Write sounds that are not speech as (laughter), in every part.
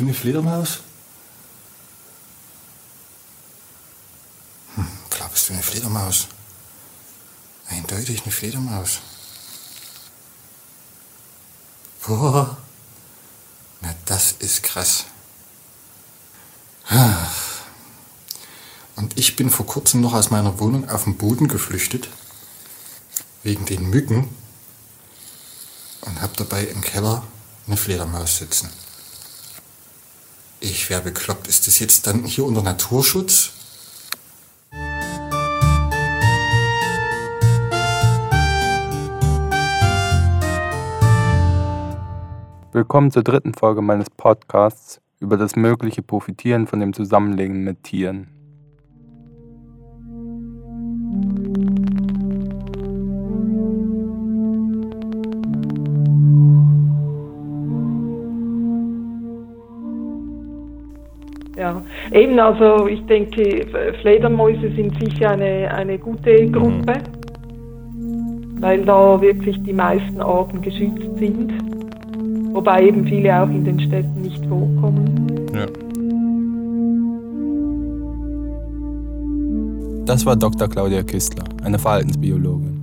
du eine Fledermaus? Hm, klar bist du eine Fledermaus. Eindeutig eine Fledermaus. Boah. Na, das ist krass. Und ich bin vor kurzem noch aus meiner Wohnung auf den Boden geflüchtet. Wegen den Mücken. Und hab dabei im Keller eine Fledermaus sitzen. Ich wäre bekloppt. Ist das jetzt dann hier unter Naturschutz? Willkommen zur dritten Folge meines Podcasts über das mögliche Profitieren von dem Zusammenlegen mit Tieren. Ja, eben, also ich denke, Fledermäuse sind sicher eine, eine gute Mhm. Gruppe, weil da wirklich die meisten Arten geschützt sind. Wobei eben viele auch in den Städten nicht vorkommen. Ja. Das war Dr. Claudia Kistler, eine Verhaltensbiologin.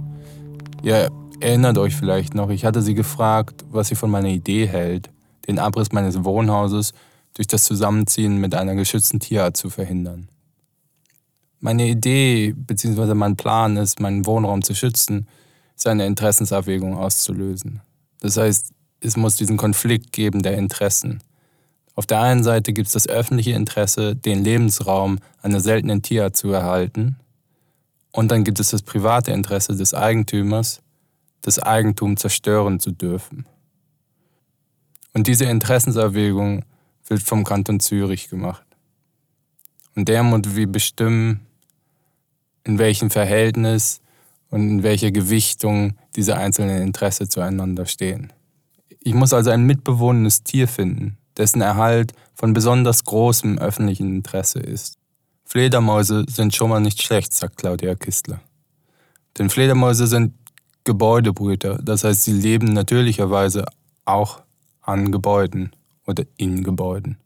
Ihr erinnert euch vielleicht noch, ich hatte sie gefragt, was sie von meiner Idee hält, den Abriss meines Wohnhauses durch das Zusammenziehen mit einer geschützten Tierart zu verhindern. Meine Idee bzw. mein Plan ist, meinen Wohnraum zu schützen, ist eine Interessensabwägung auszulösen. Das heißt, es muss diesen Konflikt geben der Interessen. Auf der einen Seite gibt es das öffentliche Interesse, den Lebensraum einer seltenen Tierart zu erhalten. Und dann gibt es das private Interesse des Eigentümers, das Eigentum zerstören zu dürfen. Und diese Interessensabwägung wird vom Kanton Zürich gemacht. Und der muss wie bestimmen, in welchem Verhältnis und in welcher Gewichtung diese einzelnen Interessen zueinander stehen. Ich muss also ein mitbewohnendes Tier finden, dessen Erhalt von besonders großem öffentlichen Interesse ist. Fledermäuse sind schon mal nicht schlecht, sagt Claudia Kistler. Denn Fledermäuse sind Gebäudebrüter, das heißt, sie leben natürlicherweise auch an Gebäuden oder in Gebäuden.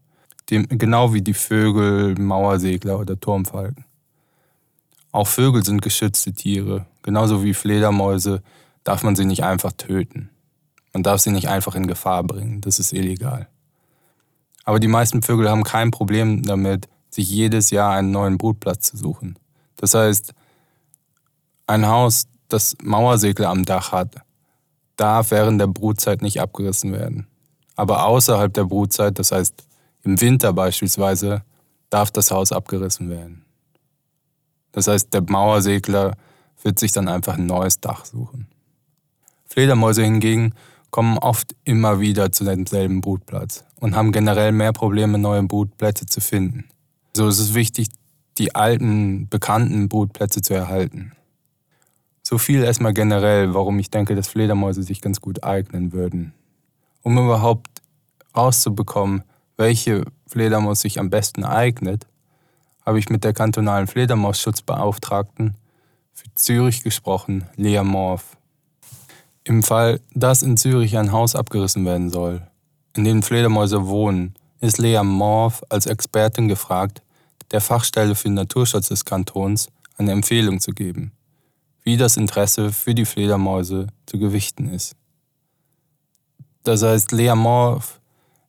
Dem, genau wie die Vögel, Mauersegler oder Turmfalken. Auch Vögel sind geschützte Tiere, genauso wie Fledermäuse darf man sie nicht einfach töten. Man darf sie nicht einfach in Gefahr bringen, das ist illegal. Aber die meisten Vögel haben kein Problem damit, sich jedes Jahr einen neuen Brutplatz zu suchen. Das heißt, ein Haus, das Mauersegler am Dach hat, darf während der Brutzeit nicht abgerissen werden. Aber außerhalb der Brutzeit, das heißt im Winter beispielsweise, darf das Haus abgerissen werden. Das heißt, der Mauersegler wird sich dann einfach ein neues Dach suchen. Fledermäuse hingegen kommen oft immer wieder zu demselben Brutplatz und haben generell mehr Probleme, neue Brutplätze zu finden. So ist es wichtig, die alten, bekannten Brutplätze zu erhalten. So viel erstmal generell, warum ich denke, dass Fledermäuse sich ganz gut eignen würden. Um überhaupt rauszubekommen, welche Fledermaus sich am besten eignet, habe ich mit der kantonalen Fledermausschutzbeauftragten für Zürich gesprochen, Lea Morf. Im Fall, dass in Zürich ein Haus abgerissen werden soll, in dem Fledermäuse wohnen, ist Lea Morf als Expertin gefragt, der Fachstelle für Naturschutz des Kantons eine Empfehlung zu geben, wie das Interesse für die Fledermäuse zu gewichten ist. Das heißt, Lea Morf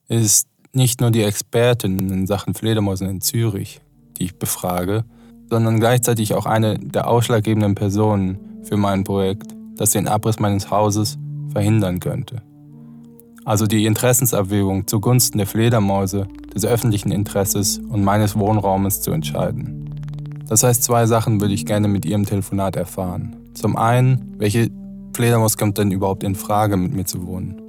ist nicht nur die Expertin in Sachen Fledermäusen in Zürich, die ich befrage, sondern gleichzeitig auch eine der ausschlaggebenden Personen für mein Projekt, das den Abriss meines Hauses verhindern könnte. Also die Interessensabwägung zugunsten der Fledermäuse, des öffentlichen Interesses und meines Wohnraumes zu entscheiden. Das heißt, zwei Sachen würde ich gerne mit Ihrem Telefonat erfahren. Zum einen, welche Fledermaus kommt denn überhaupt in Frage, mit mir zu wohnen?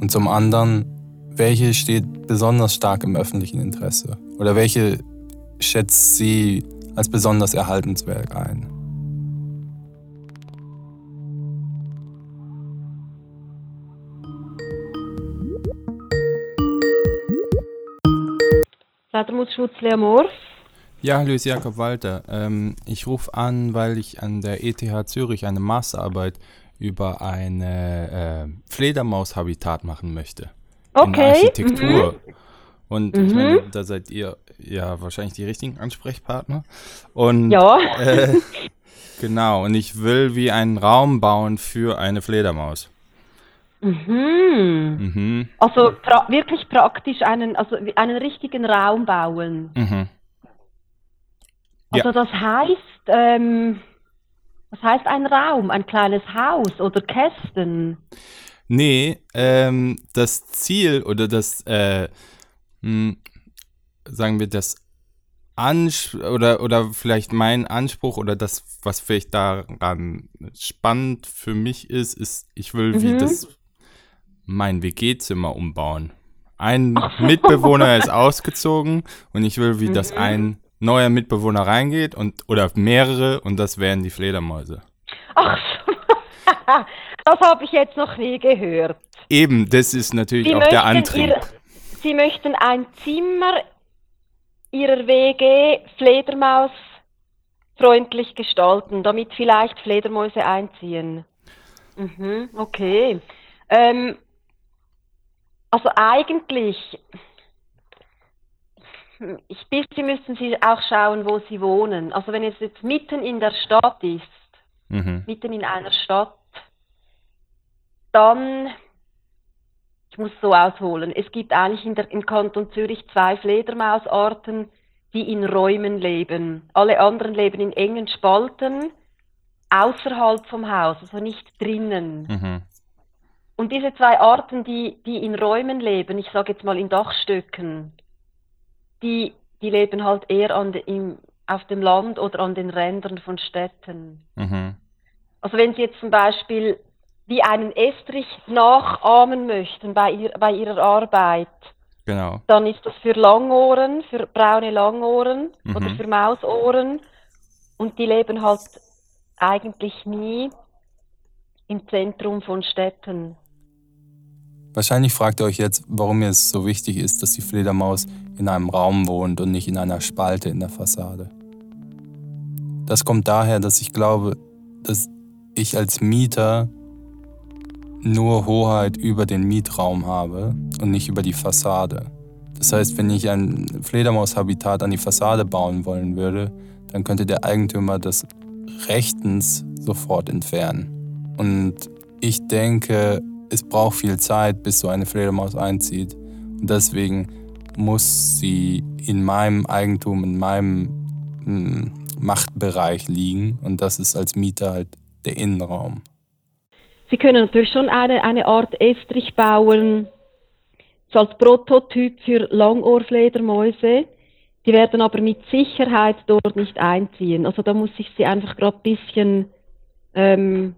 Und zum anderen, welche steht besonders stark im öffentlichen Interesse? Oder welche schätzt sie als besonders erhaltenswert ein? Fledermausschutz Lea Morf. Ja, hallo, ist Jakob Walter. Ähm, ich rufe an, weil ich an der ETH Zürich eine Masterarbeit über eine äh, Fledermaushabitat machen möchte. In der Okay, Architektur. Und ich meine, da seid ihr ja wahrscheinlich die richtigen Ansprechpartner. Und Ja. äh, (laughs) genau, und ich will wie einen Raum bauen für eine Fledermaus. Mhm. Mhm. Also pra wirklich praktisch einen, also einen richtigen Raum bauen. Mhm. Ja. Also das heißt, ähm, was heißt ein Raum? Ein kleines Haus oder Kästen? Nee, ähm, das Ziel oder das, äh, mh, sagen wir, das Ans oder, oder vielleicht mein Anspruch oder das, was vielleicht daran spannend für mich ist, ist, ich will wie Mhm. das mein WG-Zimmer umbauen. Ein Mitbewohner ist ausgezogen und ich will, wie das Mhm. ein neuer Mitbewohner reingeht und oder mehrere und das wären die Fledermäuse. Ach, so. (laughs) das habe ich jetzt noch nie gehört. Eben, das ist natürlich Sie auch der Antrieb. ihr- Sie möchten ein Zimmer Ihrer WG Fledermaus freundlich gestalten, damit vielleicht Fledermäuse einziehen. Mhm, okay. Ähm, also eigentlich, ich bitte, müssen Sie auch schauen, wo Sie wohnen. Also wenn es jetzt mitten in der Stadt ist, Mhm. mitten in einer Stadt, dann, ich muss so ausholen, es gibt eigentlich in der, im Kanton Zürich zwei Fledermausarten, die in Räumen leben. Alle anderen leben in engen Spalten außerhalb vom Haus, also nicht drinnen. Mhm. Und diese zwei Arten, die, die in Räumen leben, ich sage jetzt mal in Dachstöcken, die, die leben halt eher an de, im, auf dem Land oder an den Rändern von Städten. Mhm. Also wenn Sie jetzt zum Beispiel wie einen Estrich nachahmen möchten bei, ihr, bei Ihrer Arbeit, Genau. dann ist das für Langohren, für braune Langohren Mhm. oder für Mausohren. Und die leben halt eigentlich nie im Zentrum von Städten. Wahrscheinlich fragt ihr euch jetzt, warum mir es so wichtig ist, dass die Fledermaus in einem Raum wohnt und nicht in einer Spalte in der Fassade. Das kommt daher, dass ich glaube, dass ich als Mieter nur Hoheit über den Mietraum habe und nicht über die Fassade. Das heißt, wenn ich ein Fledermaushabitat an die Fassade bauen wollen würde, dann könnte der Eigentümer das rechtens sofort entfernen. Und ich denke, es braucht viel Zeit, bis so eine Fledermaus einzieht. Und deswegen muss sie in meinem Eigentum, in meinem mm, Machtbereich liegen. Und das ist als Mieter halt der Innenraum. Sie können natürlich schon eine, eine Art Estrich bauen, so als Prototyp für Langohrfledermäuse. Die werden aber mit Sicherheit dort nicht einziehen. Also da muss ich sie einfach gerade ein bisschen ähm,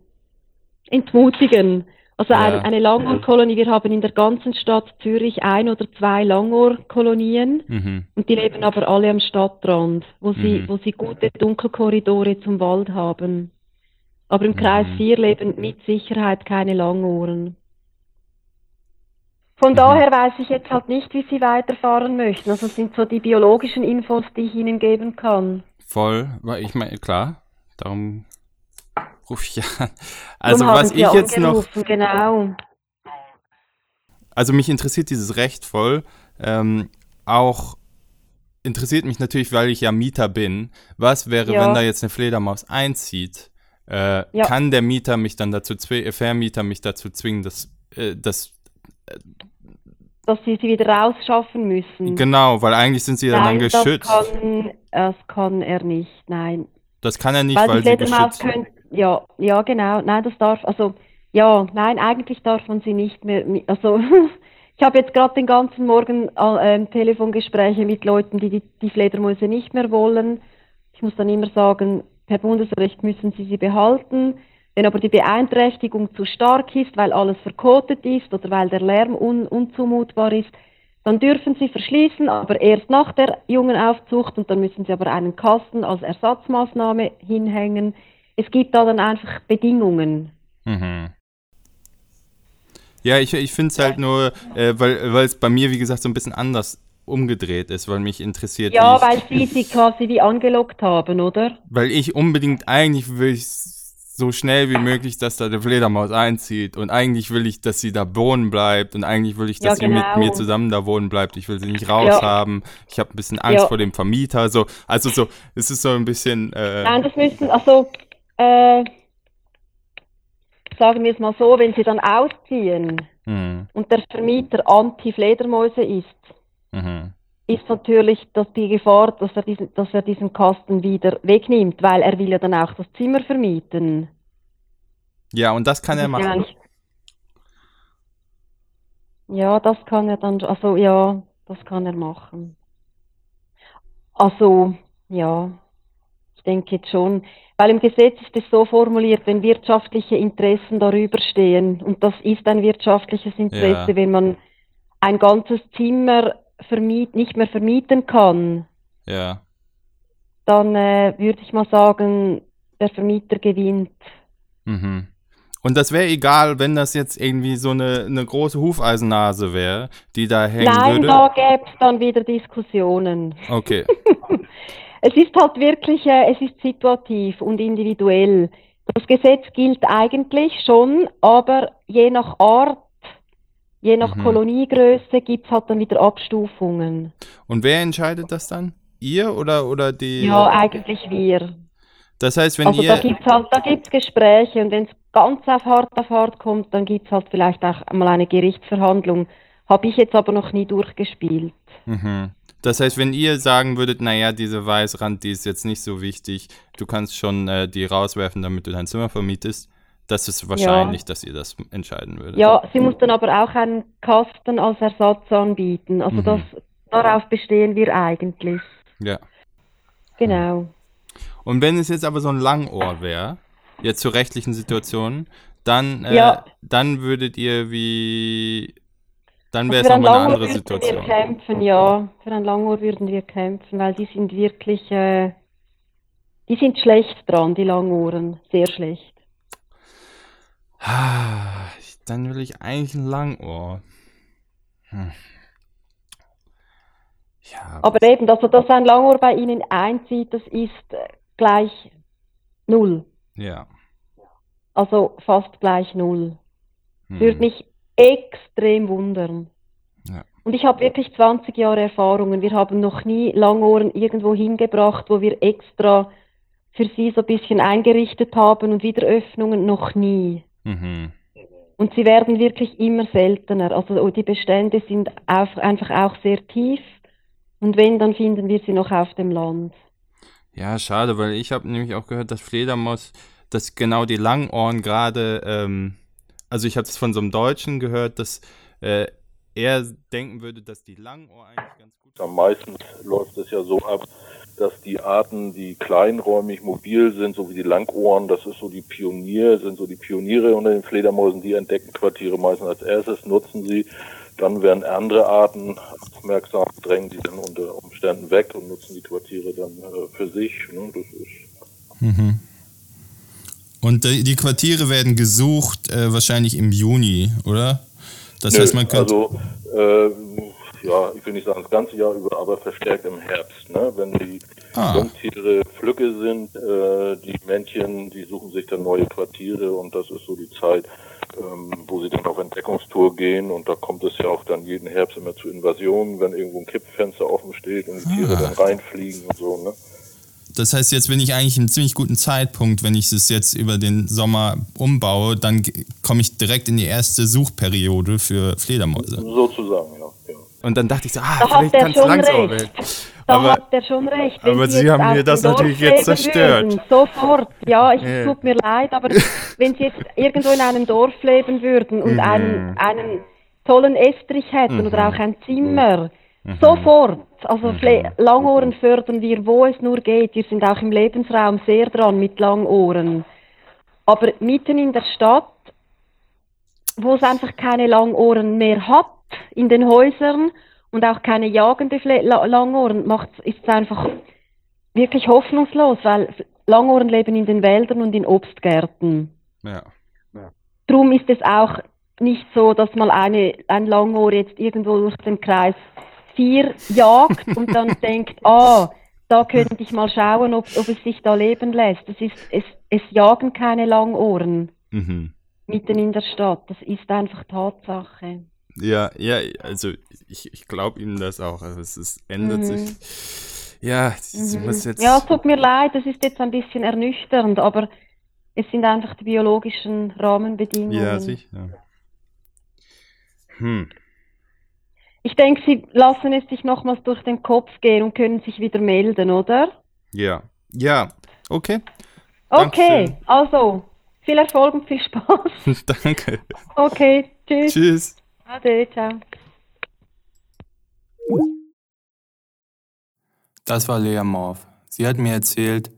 entmutigen. Also Ja. ein, eine Langohrkolonie, wir haben in der ganzen Stadt Zürich ein oder zwei Langohrkolonien Mhm. und die leben aber alle am Stadtrand, wo sie, Mhm. wo sie gute Dunkelkorridore zum Wald haben. Aber im Kreis Mhm. 4 leben mit Sicherheit keine Langohren. Von Mhm. daher weiß ich jetzt halt nicht, wie Sie weiterfahren möchten. Also das sind so die biologischen Infos, die ich Ihnen geben kann. Voll, weil ich meine, klar, darum rufe ich an. Also Darum was ich jetzt noch, Genau. also mich interessiert dieses Recht voll. Ähm, auch interessiert mich natürlich, weil ich ja Mieter bin. Was wäre, Ja. wenn da jetzt eine Fledermaus einzieht? Äh, Ja. Kann der Mieter mich dann dazu, zwi- äh, Vermieter mich dazu zwingen, dass, äh, das Dass Sie sie wieder rausschaffen müssen. genau, weil eigentlich sind sie ja dann Nein, geschützt. Das kann, das kann er nicht, nein. Das kann er nicht, Weil weil, die sie Fledermaus geschützt können, ja, ja, genau. Nein, das darf, also, ja, nein, eigentlich darf man sie nicht mehr, also, (laughs) ich habe jetzt gerade den ganzen Morgen äh, ähm, Telefongespräche mit Leuten, die, die die Fledermäuse nicht mehr wollen. Ich muss dann immer sagen, per Bundesrecht müssen sie sie behalten. Wenn aber die Beeinträchtigung zu stark ist, weil alles verkotet ist oder weil der Lärm un unzumutbar ist, dann dürfen sie verschließen, aber erst nach der jungen Aufzucht und dann müssen sie aber einen Kasten als Ersatzmaßnahme hinhängen. Es gibt da dann einfach Bedingungen. Mhm. Ja, ich, ich finde es halt nur, äh, weil es bei mir, wie gesagt, so ein bisschen anders umgedreht ist, weil mich interessiert, Ja, ich, weil (laughs) sie sie quasi wie angelockt haben, oder? weil ich unbedingt, eigentlich will ich so schnell wie möglich, dass da eine Fledermaus einzieht. Und eigentlich will ich, dass sie da wohnen bleibt. Und eigentlich will ich, dass Ja, sie mit genau. mir zusammen da wohnen bleibt. Ich will sie nicht raushaben. Ich habe ein bisschen Angst Ja. vor dem Vermieter. So, also so, es ist so ein bisschen. Äh, Nein, das müssen, also, äh, sagen wir es mal so, wenn sie dann ausziehen hm, und der Vermieter Anti-Fledermäuse ist, mhm. ist natürlich dass die Gefahr, dass er, diesen, dass er diesen Kasten wieder wegnimmt, weil er will ja dann auch das Zimmer vermieten. Ja, und das kann er Das ja machen. Ja, das kann er dann, also ja, das kann er machen. Also, ja, ich denke jetzt schon, weil im Gesetz ist es so formuliert, wenn wirtschaftliche Interessen darüber stehen, und das ist ein wirtschaftliches Interesse, Ja. wenn man ein ganzes Zimmer vermiet, nicht mehr vermieten kann, Ja. dann äh, würde ich mal sagen, der Vermieter gewinnt. Mhm. Und das wäre egal, wenn das jetzt irgendwie so eine, eine große Hufeisennase wäre, die da hängen Nein, würde. da gäbe es dann wieder Diskussionen. Okay. (laughs) Es ist halt wirklich, äh, es ist situativ und individuell. Das Gesetz gilt eigentlich schon, aber je nach Art, je nach Mhm. Koloniegröße gibt es halt dann wieder Abstufungen. Und wer entscheidet das dann? Ihr oder, oder die? Ja, eigentlich wir. Das heißt, wenn Also ihr. da gibt's halt, da gibt's Gespräche und wenn es ganz auf hart auf hart kommt, dann gibt's halt vielleicht auch mal eine Gerichtsverhandlung. Habe ich jetzt aber noch nie durchgespielt. Mhm. Das heißt, wenn ihr sagen würdet, naja, diese Weißrand, die ist jetzt nicht so wichtig, du kannst schon äh, die rauswerfen, damit du dein Zimmer vermietest, das ist wahrscheinlich, dass ihr das entscheiden würdet. Ja, sie muss dann aber auch einen Kasten als Ersatz anbieten. Also Mhm. das, darauf bestehen wir eigentlich. ja. Genau. Und wenn es jetzt aber so ein Langohr wäre, jetzt zur rechtlichen Situation, dann, äh, Ja. dann würdet ihr wie. Dann wäre Also es nochmal eine andere würden wir Situation. kämpfen, ja. Für ein Langohr würden wir kämpfen, weil die sind wirklich, äh, die sind schlecht dran, die Langohren. Sehr schlecht. Ah, Dann will ich eigentlich ein Langohr. Hm. Ja, Aber eben, also dass ein Langohr bei Ihnen einzieht, das ist äh, gleich null. ja. Also fast gleich null. Hm. Würde mich extrem wundern. Ja. Und ich habe wirklich 20 Jahre Erfahrungen. Wir haben noch nie Langohren irgendwo hingebracht, wo wir extra für sie so ein bisschen eingerichtet haben und wieder Öffnungen noch nie. Mhm. Und sie werden wirklich immer seltener. Also die Bestände sind auf, einfach auch sehr tief. Und wenn, dann finden wir sie noch auf dem Land. Ja, schade, weil ich habe nämlich auch gehört, dass Fledermaus, dass genau die Langohren gerade, ähm, also ich habe es von so einem Deutschen gehört, dass äh, er denken würde, dass die Langohr eigentlich ganz gut Am meisten läuft es ja so ab, dass die Arten, die kleinräumig mobil sind, so wie die Langohren, das ist so die Pionier, sind so die Pioniere unter den Fledermäusen, die entdecken Quartiere meistens als erstes, nutzen sie. Dann werden andere Arten aufmerksam, drängen die dann unter Umständen weg und nutzen die Quartiere dann äh, für sich. Ne? Das ist Mhm. Und die, Quartiere werden gesucht, äh, wahrscheinlich im Juni, oder? Das Nö, heißt, man könnte. Also, äh, ja, ich will nicht sagen das ganze Jahr über, aber verstärkt im Herbst. Ne? Wenn die Ah. Jungtiere Flücke sind, äh, die Männchen, die suchen sich dann neue Quartiere und das ist so die Zeit, ähm, wo sie dann auf Entdeckungstour gehen und da kommt es ja auch dann jeden Herbst immer zu Invasionen, wenn irgendwo ein Kippfenster offen steht und die Tiere Ah. dann reinfliegen und so. Ne? Das heißt, jetzt bin ich eigentlich einen ziemlich guten Zeitpunkt, wenn ich es jetzt über den Sommer umbaue, dann komme ich direkt in die erste Suchperiode für Fledermäuse. Sozusagen, ja. ja. Und dann dachte ich so, ah, Da hat vielleicht er kann es schon langsam recht. werden. Da Aber- hat er schon recht. Wenn aber Sie haben mir das Dorf natürlich jetzt zerstört. Würden, sofort. Ja, es Ja. tut mir leid, aber wenn Sie jetzt irgendwo in einem Dorf leben würden und Mhm. einen, einen tollen Estrich hätten Mhm. oder auch ein Zimmer, sofort. Also Fle Langohren fördern wir, wo es nur geht. Wir sind auch im Lebensraum sehr dran mit Langohren. Aber mitten in der Stadt, wo es einfach keine Langohren mehr hat, in den Häusern und auch keine jagende Fle La Langohren, macht, ist es einfach wirklich hoffnungslos, weil Langohren leben in den Wäldern und in Obstgärten. Ja. Drum ist es auch nicht so, dass mal eine, ein Langohr jetzt irgendwo durch den Kreis 4 jagt und dann (laughs) denkt, ah, da könnte ich mal schauen, ob, ob es sich da leben lässt. Es, ist, es, es jagen keine Langohren Mhm. mitten in der Stadt. Das ist einfach Tatsache. Ja, ja, also ich, ich glaube Ihnen das auch. Also es ist, ändert Mhm. sich. Ja, ich muss jetzt. Ja, es tut mir leid, das ist jetzt ein bisschen ernüchternd, aber es sind einfach die biologischen Rahmenbedingungen. ja, sicher. Hm. Ich denke, Sie lassen es sich nochmals durch den Kopf gehen und können sich wieder melden, oder? Ja. Ja, okay. Okay, Dankeschön. also viel Erfolg und viel Spaß. (laughs) Danke. Okay, tschüss. Tschüss. Ade, ciao. Das war Lea Morph. Sie hat mir erzählt,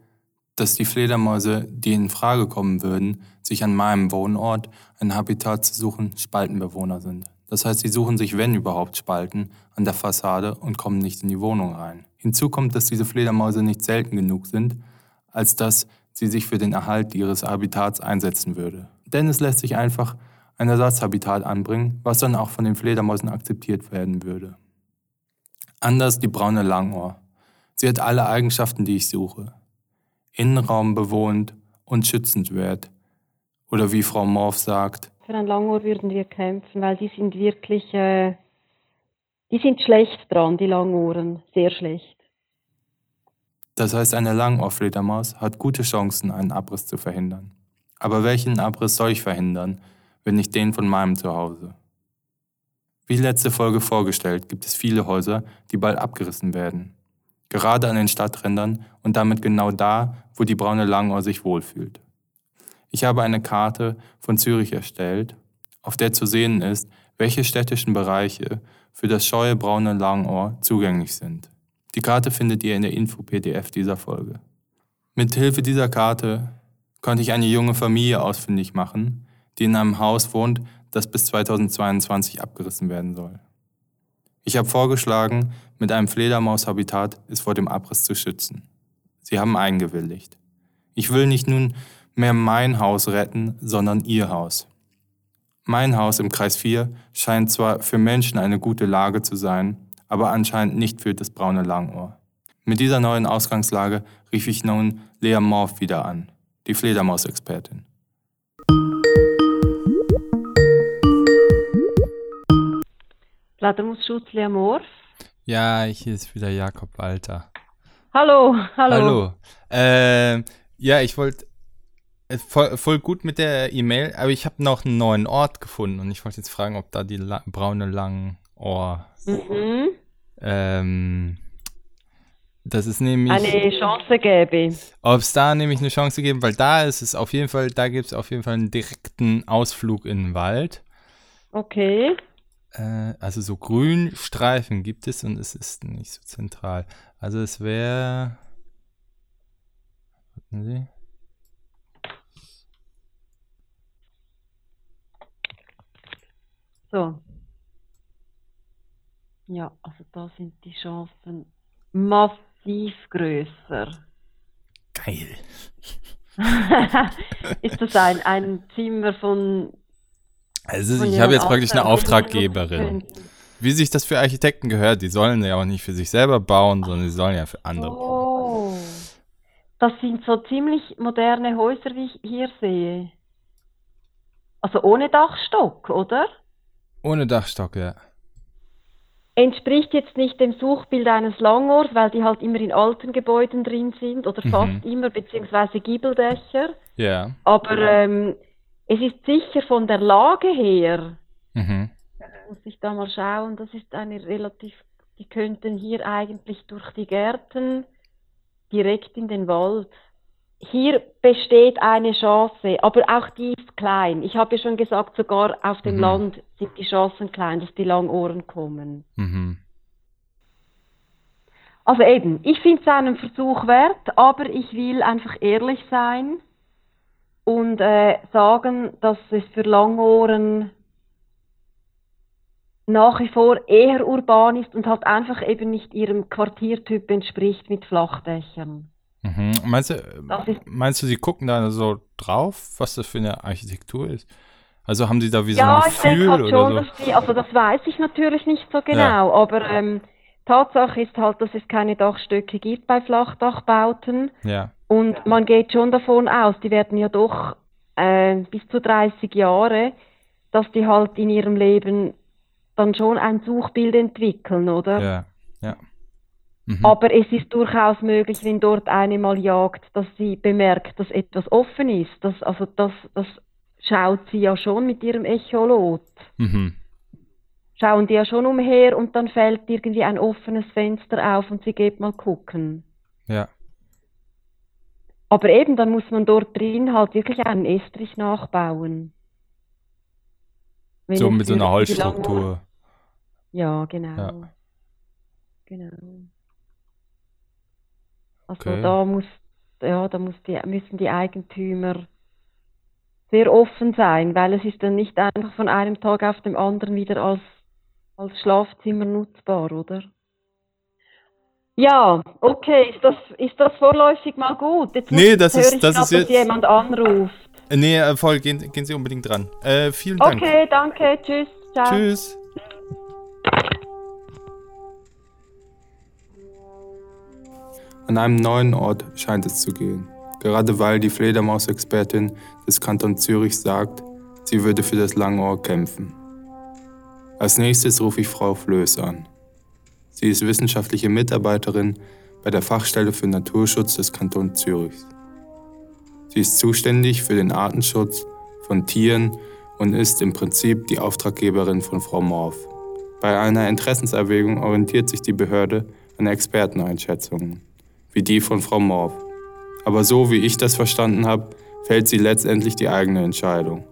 dass die Fledermäuse, die in Frage kommen würden, sich an meinem Wohnort ein Habitat zu suchen, Spaltenbewohner sind. Das heißt, sie suchen sich, wenn überhaupt, Spalten an der Fassade und kommen nicht in die Wohnung rein. Hinzu kommt, dass diese Fledermäuse nicht selten genug sind, als dass sie sich für den Erhalt ihres Habitats einsetzen würde. Denn es lässt sich einfach ein Ersatzhabitat anbringen, was dann auch von den Fledermäusen akzeptiert werden würde. Anders die braune Langohr. Sie hat alle Eigenschaften, die ich suche. Innenraum bewohnt und schützenswert. Oder wie Frau Morph sagt, Für ein Langohr würden wir kämpfen, weil die sind wirklich, äh, die sind schlecht dran, die Langohren, sehr schlecht. das heißt, eine Langohrfledermaus hat gute Chancen, einen Abriss zu verhindern. Aber welchen Abriss soll ich verhindern, wenn nicht den von meinem Zuhause? Wie letzte Folge vorgestellt, gibt es viele Häuser, die bald abgerissen werden. Gerade an den Stadträndern und damit genau da, wo die braune Langohr sich wohlfühlt. Ich habe eine Karte von Zürich erstellt, auf der zu sehen ist, welche städtischen Bereiche für das scheue braune Langohr zugänglich sind. Die Karte findet ihr in der Info-PDF dieser Folge. Mit Hilfe dieser Karte konnte ich eine junge Familie ausfindig machen, die in einem Haus wohnt, das bis 2022 abgerissen werden soll. Ich habe vorgeschlagen, mit einem Fledermaushabitat es vor dem Abriss zu schützen. Sie haben eingewilligt. Ich will nicht nun mehr mein Haus retten, sondern ihr Haus. Mein Haus im Kreis 4 scheint zwar für Menschen eine gute Lage zu sein, aber anscheinend nicht für das braune Langohr. Mit dieser neuen Ausgangslage rief ich nun Lea Morph wieder an, die Fledermausexpertin. Fledermausschutz Leamor. Ja, hier ist wieder Jakob Walter. Hallo, hallo. Hallo. Ähm, ja, ich wollte äh, voll, voll gut mit der E-Mail, aber ich habe noch einen neuen Ort gefunden und ich wollte jetzt fragen, ob da die La braune Langohr. Mhm. Ähm, das ist nämlich. Eine Chance gäbe. Ob es da nämlich eine Chance gibt, weil da ist es auf jeden Fall, da gibt es auf jeden Fall einen direkten Ausflug in den Wald. Okay. Äh, also so Grünstreifen gibt es und es ist nicht so zentral. Also es wäre. Warten Sie. So. Ja, also da sind die Chancen massiv größer. Geil. (laughs) ist das ein, ein Zimmer von. Also von ich habe jetzt praktisch eine Auftraggeberin. Wie sich das für Architekten gehört, die sollen ja auch nicht für sich selber bauen, sondern die sollen ja für andere. bauen. Oh. Das sind so ziemlich moderne Häuser, wie ich hier sehe. Also ohne Dachstock, oder? Ohne Dachstock, ja. Entspricht jetzt nicht dem Suchbild eines Langohrs, weil die halt immer in alten Gebäuden drin sind oder Mhm. fast immer, beziehungsweise Giebeldächer. Ja. Aber ähm, es ist sicher von der Lage her, Mhm. muss ich da mal schauen, das ist eine relativ, die könnten hier eigentlich durch die Gärten direkt in den Wald. Hier besteht eine Chance, aber auch die ist klein. Ich habe ja schon gesagt, sogar auf dem Mhm. Land sind die Chancen klein, dass die Langohren kommen. Mhm. Also eben, ich finde es einen Versuch wert, aber ich will einfach ehrlich sein und äh, sagen, dass es für Langohren nach wie vor eher urban ist und halt einfach eben nicht ihrem Quartiertyp entspricht mit Flachdächern. Mhm. Meinst, du, meinst du, sie gucken da so drauf, was das für eine Architektur ist? Also haben sie da wie so Ja, ein ich denke Gefühl halt oder schon, so? dass die, also das weiß ich natürlich nicht so genau, aber ähm, Tatsache ist halt, dass es keine Dachstöcke gibt bei Flachdachbauten. Ja. Und man geht schon davon aus, die werden ja doch äh, bis zu 30 Jahre, dass die halt in ihrem Leben dann schon ein Suchbild entwickeln, oder? Ja. Ja. Mhm. Aber es ist durchaus möglich, wenn dort eine mal jagt, dass sie bemerkt, dass etwas offen ist. Das, also das, das schaut sie ja schon mit ihrem Echolot. Mhm. Schauen die ja schon umher und dann fällt irgendwie ein offenes Fenster auf und sie geht mal gucken. Ja. Aber eben, dann muss man dort drin halt wirklich einen Estrich nachbauen. Wenn So mit so einer Holzstruktur. Ja, genau. Ja. Genau. Also Okay. da muss, ja, da muss die, müssen die Eigentümer sehr offen sein, weil es ist dann nicht einfach von einem Tag auf den anderen wieder als, als Schlafzimmer nutzbar, oder? Ja, okay, ist das, ist das vorläufig mal gut? Jetzt Nee, das ist- ich das grad, ist jetzt- dass jemand anruft. Nee, äh, voll, gehen, gehen Sie unbedingt dran. Äh, vielen Dank. Okay, danke, tschüss, ciao. Tschüss. An einem neuen Ort scheint es zu gehen. Gerade weil die Fledermausexpertin des Kantons Zürich sagt, sie würde für das Langohr kämpfen. Als nächstes rufe ich Frau Flöß an. Sie ist wissenschaftliche Mitarbeiterin bei der Fachstelle für Naturschutz des Kantons Zürichs. Sie ist zuständig für den Artenschutz von Tieren und ist im Prinzip die Auftraggeberin von Frau Morf. Bei einer Interessenserwägung orientiert sich die Behörde an Experteneinschätzungen, wie die von Frau Morf. Aber so wie ich das verstanden habe, fällt sie letztendlich die eigene Entscheidung.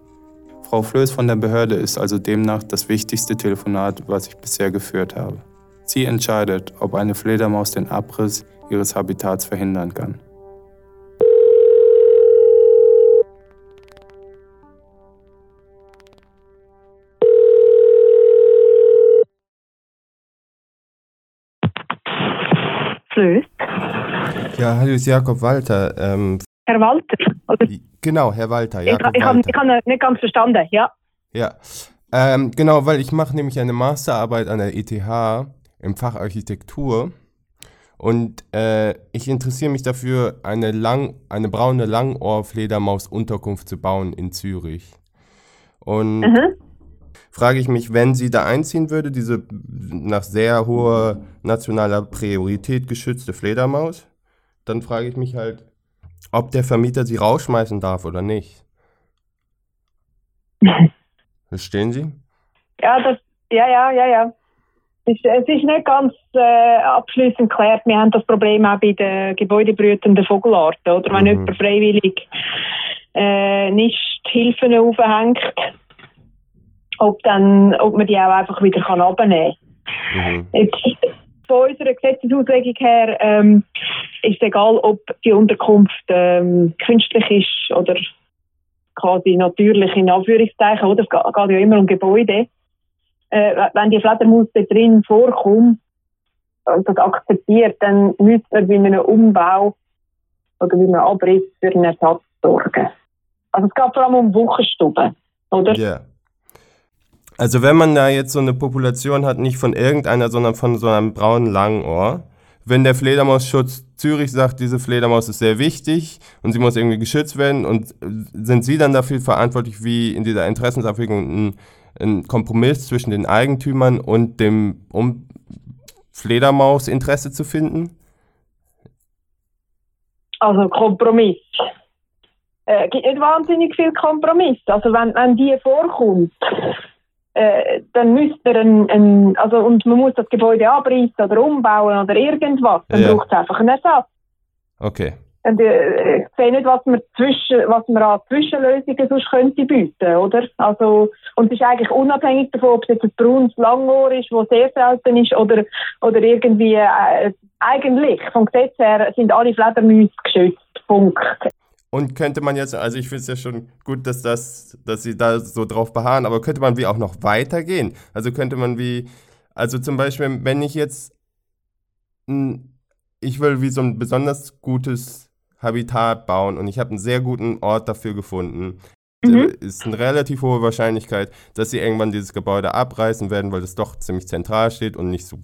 Frau Flöß von der Behörde ist also demnach das wichtigste Telefonat, was ich bisher geführt habe. Sie entscheidet, ob eine Fledermaus den Abriss ihres Habitats verhindern kann. Flöß. Ja, hallo, ist Jakob Walter. Ähm, Herr Walter. Oder? genau, Herr Walter. Ich, Jakob ich habe ich hab nicht ganz verstanden, ja. Ja, ähm, genau, weil ich mache nämlich eine Masterarbeit an der ETH im Fach Architektur und äh, ich interessiere mich dafür, eine, lang, eine braune Langohr-Fledermaus-Unterkunft zu bauen in Zürich. Und Mhm. frage ich mich, wenn sie da einziehen würde, diese nach sehr hoher nationaler Priorität geschützte Fledermaus, dann frage ich mich halt, ob der Vermieter sie rausschmeißen darf oder nicht. (laughs) Verstehen Sie? Ja, das, ja, ja, ja, ja. Es ist, nicht ganz äh, abschließend geklärt. Wir haben das Problem auch bei den gebäudebrütenden Vogelarten. Oder wenn Mhm. jemand freiwillig äh, Nisthilfen aufhängt, ob, dann, ob man die auch einfach wieder kann abnehmen kann. Mhm. Jetzt, von unserer Gesetzesauslegung her ähm, ist egal, ob die Unterkunft ähm, künstlich ist oder quasi natürlich in Anführungszeichen, oder? Es geht ja immer um Gebäude. Äh, wenn die Fledermaus da drin vorkommt und das akzeptiert, dann müsste man bei einem Umbau oder bei einem Abriss für einen Ersatz sorgen. Also es geht vor allem um Wochenstuben, oder? Ja. Also wenn man da jetzt so eine Population hat, nicht von irgendeiner, sondern von so einem braunen Langohr, wenn der Fledermausschutz Zürich sagt, diese Fledermaus ist sehr wichtig und sie muss irgendwie geschützt werden und äh, sind Sie dann dafür verantwortlich, wie in dieser Interessensabwägung ein, ein Kompromiss zwischen den Eigentümern und dem um Fledermausinteresse zu finden? Also Kompromiss. Äh, gibt nicht wahnsinnig viel Kompromiss. Also wenn, wenn die vorkommt, äh, dann müsste er ein, ein, also und man muss das Gebäude abreißen oder umbauen oder irgendwas, dann Ja. braucht es einfach einen Ersatz. Okay. Und, äh, ich sehe nicht, was man, zwischen, was man an Zwischenlösungen sonst könnte bieten, oder? Also, und es ist eigentlich unabhängig davon, ob es jetzt ein braunes Langohr ist, das sehr selten ist, oder, oder irgendwie, äh, eigentlich, vom Gesetz her, sind alle Fledermäuse geschützt. Punkt. Und könnte man jetzt, also ich finde es ja schon gut, dass das, dass sie da so drauf beharren, aber könnte man wie auch noch weitergehen? Also könnte man wie, also zum Beispiel, wenn ich jetzt, ich will wie so ein besonders gutes Habitat bauen und ich habe einen sehr guten Ort dafür gefunden. Mhm. Ist eine relativ hohe Wahrscheinlichkeit, dass sie irgendwann dieses Gebäude abreißen werden, weil es doch ziemlich zentral steht und nicht so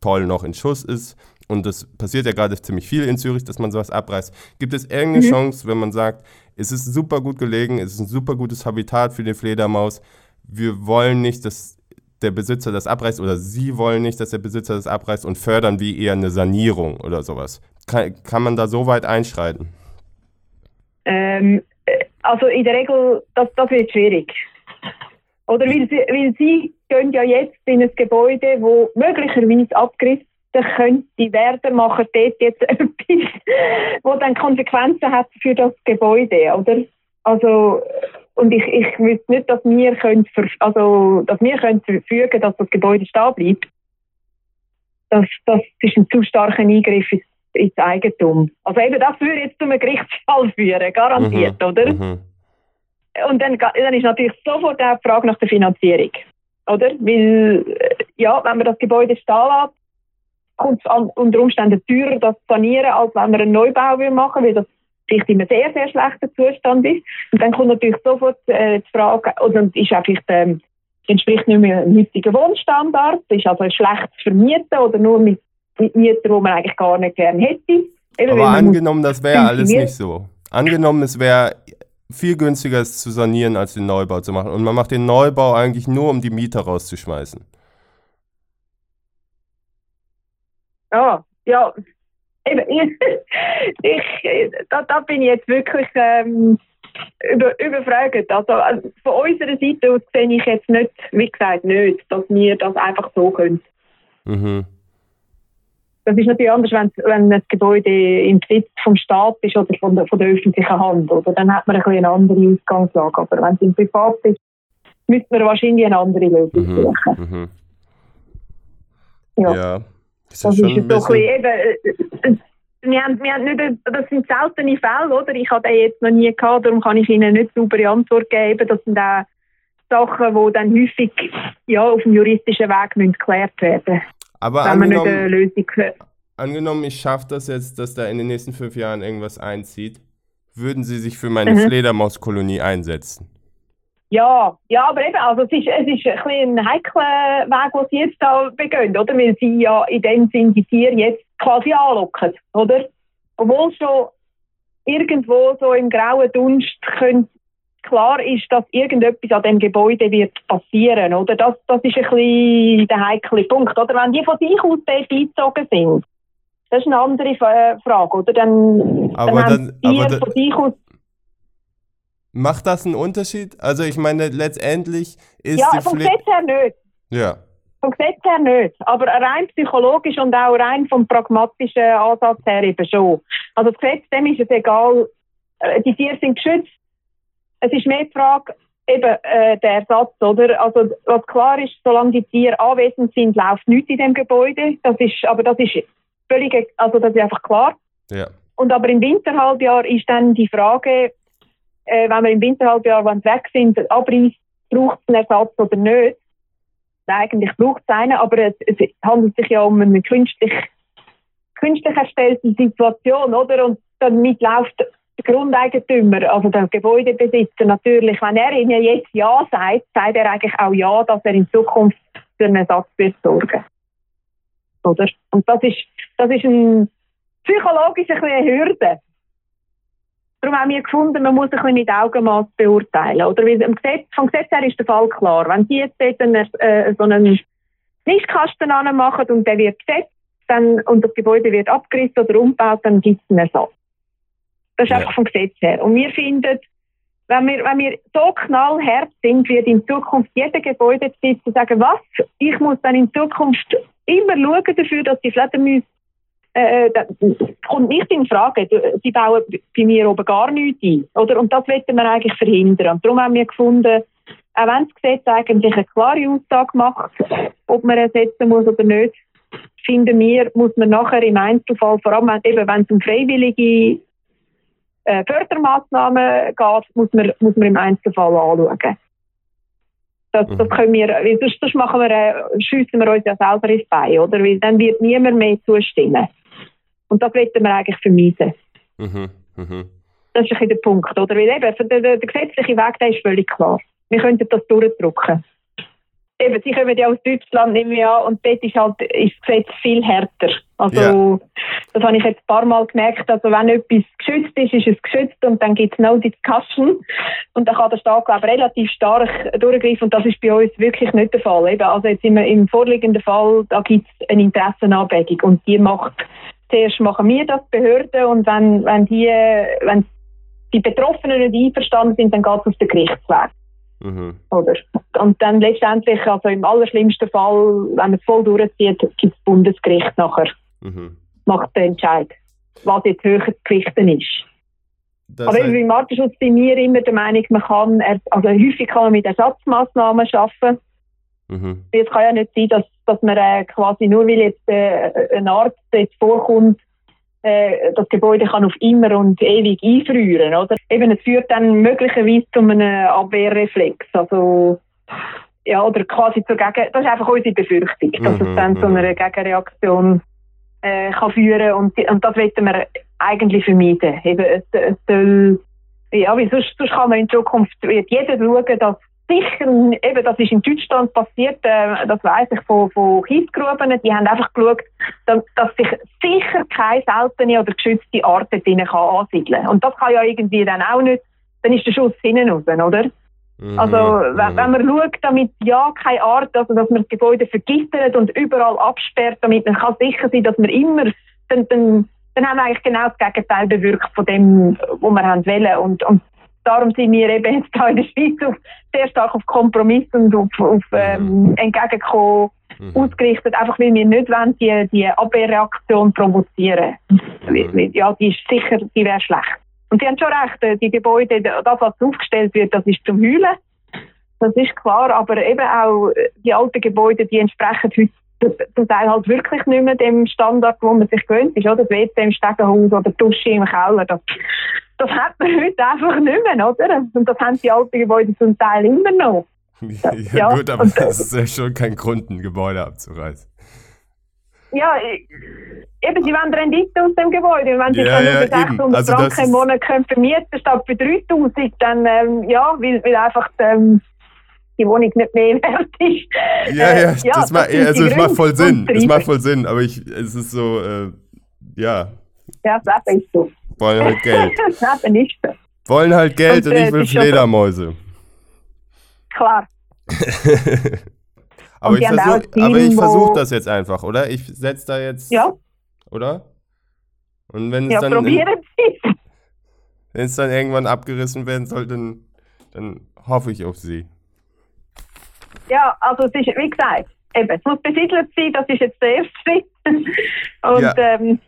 toll noch in Schuss ist, und das passiert ja gerade ziemlich viel in Zürich, dass man sowas abreißt, gibt es irgendeine mhm. Chance, wenn man sagt, es ist super gut gelegen, es ist ein super gutes Habitat für die Fledermaus, wir wollen nicht, dass der Besitzer das abreißt oder Sie wollen nicht, dass der Besitzer das abreißt und fördern wie eher eine Sanierung oder sowas. Kann, kann man da so weit einschreiten? Ähm, also in der Regel, das, das wird schwierig. Oder weil sie, weil sie gehen ja jetzt in ein Gebäude, wo möglicherweise abgerissen könnte werden, machen dort jetzt (laughs) etwas, wo dann Konsequenzen hat für das Gebäude, oder? Also, und ich, ich wüsste nicht, dass wir können, also, dass wir können verfügen, dass das Gebäude stehen bleibt. Das, das ist ein zu starker Eingriff ins, ins Eigentum. Also eben, das würde jetzt zu einem Gerichtsfall führen, garantiert, mhm. oder? Mhm. Und dann, dann ist natürlich sofort auch die Frage nach der Finanzierung. Oder? Weil, äh, ja, wenn man das Gebäude stehen lässt, kommt es unter Umständen teurer, das zu sanieren, als wenn man einen Neubau machen will, weil das vielleicht in einem sehr, sehr schlechten Zustand ist. Und dann kommt natürlich sofort äh, die Frage, oder ist einfach, ähm, entspricht nicht mehr dem heutigen Wohnstandard, ist also schlecht zu vermieten oder nur mit, mit Mietern, die man eigentlich gar nicht gerne hätte. Eben, Aber angenommen, das wäre alles nicht so. Angenommen, es wäre viel günstiger, es zu sanieren, als den Neubau zu machen. Und man macht den Neubau eigentlich nur, um die Mieter rauszuschmeißen. Ja, ja, eben, (laughs) ich, da, da bin ich jetzt wirklich ähm, über, überfragt. Also, also von unserer Seite aus sehe ich jetzt nicht, wie gesagt, nicht, dass wir das einfach so können. Mhm. Das ist natürlich anders, wenn, wenn ein Gebäude im Besitz vom Staat ist oder von der, von der öffentlichen Hand. Oder? Dann hat man ein eine andere Ausgangslage. Aber wenn es im Privat ist, müsste man wahrscheinlich eine andere Lösung mhm. suchen. Mhm. Ja. ja. Das, das ist, ist so ein bisschen eben, äh, äh, wir haben, wir haben nicht, das sind seltene Fälle, oder? Ich habe den jetzt noch nie gehabt, darum kann ich Ihnen nicht saubere Antwort geben. Das sind auch Sachen, die dann häufig ja, auf dem juristischen Weg müssen geklärt werden Aber wenn man nicht eine Lösung Angenommen, ich schaffe das jetzt, dass da in den nächsten fünf Jahren irgendwas einzieht, würden Sie sich für meine mhm. Fledermauskolonie einsetzen? Ja, ja, aber eben, also es ist, es ist ein, ein heikler Weg, den sie jetzt da begehen, oder? Weil sie ja in dem Sinn die Tiere jetzt quasi anlocken, oder? Obwohl schon irgendwo so im grauen Dunst könnte klar ist, dass irgendetwas an dem Gebäude wird passieren, oder? Das, das ist ein bisschen der heikle Punkt, oder? Wenn die von sich aus dort eingezogen sind, das ist eine andere Frage, oder? Dann, aber dann, dann aber von sich aus Macht das einen Unterschied? Also ich meine, letztendlich ist Ja, vom Gesetz her nicht. Ja. Vom Gesetz her nicht. Aber rein psychologisch und auch rein vom pragmatischen Ansatz her eben schon. Also das Gesetz, dem ist es egal. Äh, die Tiere sind geschützt. Es ist mehr die Frage, eben äh, der Ersatz, oder? Also was klar ist, solange die Tiere anwesend sind, läuft nichts in dem Gebäude. Das ist, aber das ist völlig, also das ist einfach klar. Ja. Und aber im Winterhalbjahr ist dann die Frage, äh, wenn wir im Winterhalbjahr weg sind, abreißt, braucht es einen Ersatz oder nicht. Eigentlich braucht es einen, aber es, es, handelt sich ja um eine künstlich, künstlich erstellte Situation, oder? Und damit läuft der Grundeigentümer, also der Gebäudebesitzer natürlich, wenn er ihnen jetzt Ja sagt, sagt er eigentlich auch Ja, dass er in Zukunft für einen Ersatz wird sorgen. Oder? Und das ist, das ist ein psychologisch ein eine Hürde. Darum haben wir gefunden, man muss ein bisschen mit Augenmaß beurteilen. Oder weil Gesetz, vom Gesetz her ist der Fall klar. Wenn Sie jetzt dort einen, äh, so einen Nichtkasten machen und der wird gesetzt dann, und das Gebäude wird abgerissen oder umgebaut, dann gibt es einen Ersatz. Das ist ja. einfach vom Gesetz her. Und wir finden, wenn wir, wenn wir so knallhart sind, wird in Zukunft jeder Gebäudebesitzer sagen, was? Ich muss dann in Zukunft immer schauen dafür, dass die Fledermäuse äh, das kommt nicht in Frage. Sie bauen bei mir oben gar nichts ein. Oder? Und das wollten wir eigentlich verhindern. Und darum haben wir gefunden, auch wenn das Gesetz eigentlich eine klare Aussage macht, ob man ersetzen muss oder nicht, finden wir, muss man nachher im Einzelfall, vor allem eben, wenn es um freiwillige äh, Fördermaßnahmen geht, muss man, muss man im Einzelfall anschauen. Das, das mhm. können wir, weil sonst, sonst machen wir, äh, schiessen wir uns ja selber ins Bein, oder? Weil dann wird niemand mehr zustimmen. Und das wollten wir eigentlich vermeiden. Mhm. Mhm. Das ist ein bisschen der Punkt, oder? Weil eben, der, der, der gesetzliche Weg, der ist völlig klar. Wir könnten das durchdrücken. eben, sie kommen ja aus Deutschland, nehme ich an, und dort ist halt ist das Gesetz viel härter. Also, Ja. das habe ich jetzt ein paar Mal gemerkt. Also, wenn etwas geschützt ist, ist es geschützt und dann gibt es no discussion. Und dann kann der Staat, glaube ich, relativ stark durchgreifen und das ist bei uns wirklich nicht der Fall. Eben, also, jetzt sind wir im vorliegenden Fall, da gibt es eine Interessenabwägung und die macht, zuerst machen wir das, die Behörden, und wenn, wenn die, wenn die Betroffenen nicht einverstanden sind, dann geht es auf den Gerichtsweg. Mhm. Oder? Und dann letztendlich, also im allerschlimmsten Fall, wenn man es voll durchzieht, gibt das Bundesgericht nachher, Mhm. macht den Entscheid, was jetzt höher zu gewichten ist. Das Aber heißt- eben im Artenschutz sind wir immer der Meinung, man kann, also häufig kann man mit Ersatzmaßnahmen arbeiten. Mhm. Es kann ja nicht sein, dass, dass man äh, quasi nur weil jetzt äh, ein Arzt jetzt vorkommt, äh, das Gebäude kann auf immer und ewig einfrieren, oder? Eben, es führt dann möglicherweise zu einem Abwehrreflex, also ja, oder quasi zur Gegen... Das ist einfach unsere Befürchtung, dass Mhm, es dann zu mhm. einer Gegenreaktion äh, kann führen und, und das wollen wir eigentlich vermeiden. Eben, es, es soll, ja, weil sonst, sonst kann man in Zukunft wird jeder schauen, dass sicher, eben, das ist in Deutschland passiert, äh, das weiß ich von, von Kiesgruben, die haben einfach geschaut, dass, sich sicher keine seltene oder geschützte Art drinnen kann ansiedeln kann. Und das kann ja irgendwie dann auch nicht, dann ist der Schuss hinten raus, oder? Mhm. Also, wenn, Mhm. wenn man schaut, damit ja keine Art, also dass man das Gebäude vergittert und überall absperrt, damit man kann sicher sein, dass man immer, dann, dann, dann haben wir eigentlich genau das Gegenteil bewirkt von dem, was wir haben wollen. Und, und darum sind wir eben jetzt hier in der Schweiz auf, sehr stark auf Kompromiss und auf, auf ähm, Entgegenkommen Mhm. ausgerichtet, einfach weil wir nicht wollen, die, die Abwehrreaktion provozieren. Mhm. Ja, die ist sicher, die wäre schlecht. Und Sie haben schon recht, äh, die Gebäude, das, was aufgestellt wird, das ist zum Heulen. Das ist klar, aber eben auch äh, die alten Gebäude, die entsprechen heute zum Teil halt wirklich nicht mehr dem Standard, wo man sich gewöhnt ist, oder? Das WC im Stegenhaus oder die Dusche im Keller, das, das hat man (laughs) heute einfach nicht mehr, oder? Und das haben die alten Gebäude zum Teil immer noch. Ja, Ja, gut, aber das ist ja schon kein Grund, ein Gebäude abzureißen. Ja, äh, eben, sie wollen Rendite aus dem Gebäude. Und wenn sie Ja, ja, eben. 600 Also das Franken im Monat können vermieten statt für 3000, dann, ähm, ja, weil, weil einfach ähm, die Wohnung nicht mehr (laughs) wert ist. Ja, Äh, ja, das, ma, sind also die es macht voll Sinn. Es macht voll Sinn, aber ich, es ist so, äh, ja, Ja, das ist so. Wollen halt Geld. (laughs) Wollen halt Geld Und, und, äh, ich will schon so- Fledermäuse. Klar. (laughs) aber ich versuche Team, aber ich wo- versuch das jetzt einfach, oder? Ich setze da jetzt, Ja, oder? Und wenn es ja dann, probieren Sie wenn es dann irgendwann abgerissen werden soll, dann, dann hoffe ich auf sie. Ja, also es ist, wie gesagt, eben, es muss besiedelt sein, das ist jetzt der erste Schritt. (laughs) Und Ja. ähm,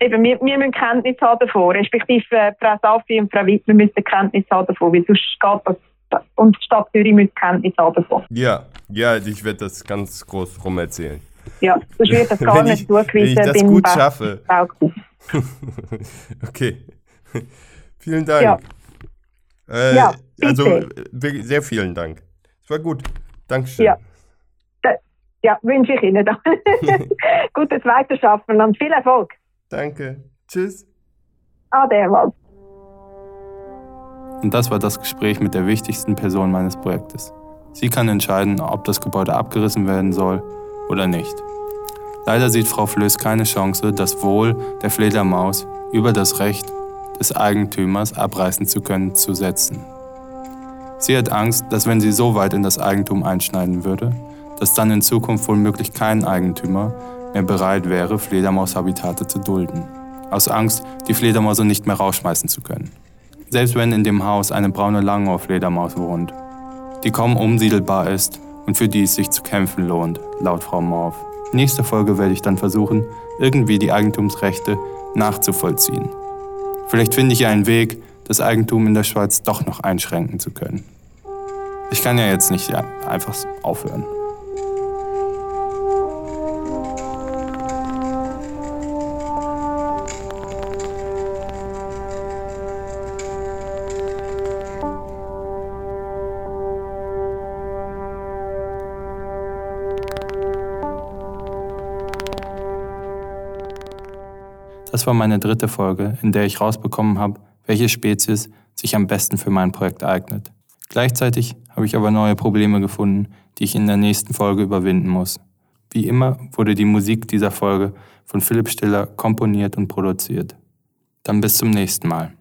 eben, wir, wir müssen Kenntnis haben davon, respektive äh, Frau Safi und Frau Wittmer müssen Kenntnis haben davon, weil sonst geht das, und die Stadt Zürich müssen Kenntnis haben davon. Ja, ja, ich werde das ganz groß rum erzählen. Ja, sonst wird das (laughs) gar nicht ich, wenn ich zugewiesen das gut schaffe. (laughs) Okay. (laughs) vielen Dank. Ja. Äh, Ja, also äh, wirklich sehr vielen Dank. Es war gut. Dankeschön. Ja. Ja, wünsche ich Ihnen. Gutes Weiterschaffen und viel Erfolg. Danke. Tschüss. Ade, Wald. Und das war das Gespräch mit der wichtigsten Person meines Projektes. Sie kann entscheiden, ob das Gebäude abgerissen werden soll oder nicht. Leider sieht Frau Flöß keine Chance, das Wohl der Fledermaus über das Recht des Eigentümers abreißen zu können, zu setzen. Sie hat Angst, dass wenn sie so weit in das Eigentum einschneiden würde, dass dann in Zukunft womöglich kein Eigentümer mehr bereit wäre, Fledermaushabitate zu dulden. Aus Angst, die Fledermäuse nicht mehr rausschmeißen zu können. Selbst wenn in dem Haus eine braune Langohr-Fledermaus wohnt, die kaum umsiedelbar ist und für die es sich zu kämpfen lohnt, laut Frau Morf. Nächste Folge werde ich dann versuchen, irgendwie die Eigentumsrechte nachzuvollziehen. Vielleicht finde ich einen Weg, das Eigentum in der Schweiz doch noch einschränken zu können. Ich kann ja jetzt nicht ja, einfach aufhören. Das war meine dritte Folge, in der ich rausbekommen habe, welche Spezies sich am besten für mein Projekt eignet. Gleichzeitig habe ich aber neue Probleme gefunden, die ich in der nächsten Folge überwinden muss. Wie immer wurde die Musik dieser Folge von Philipp Stiller komponiert und produziert. Dann bis zum nächsten Mal.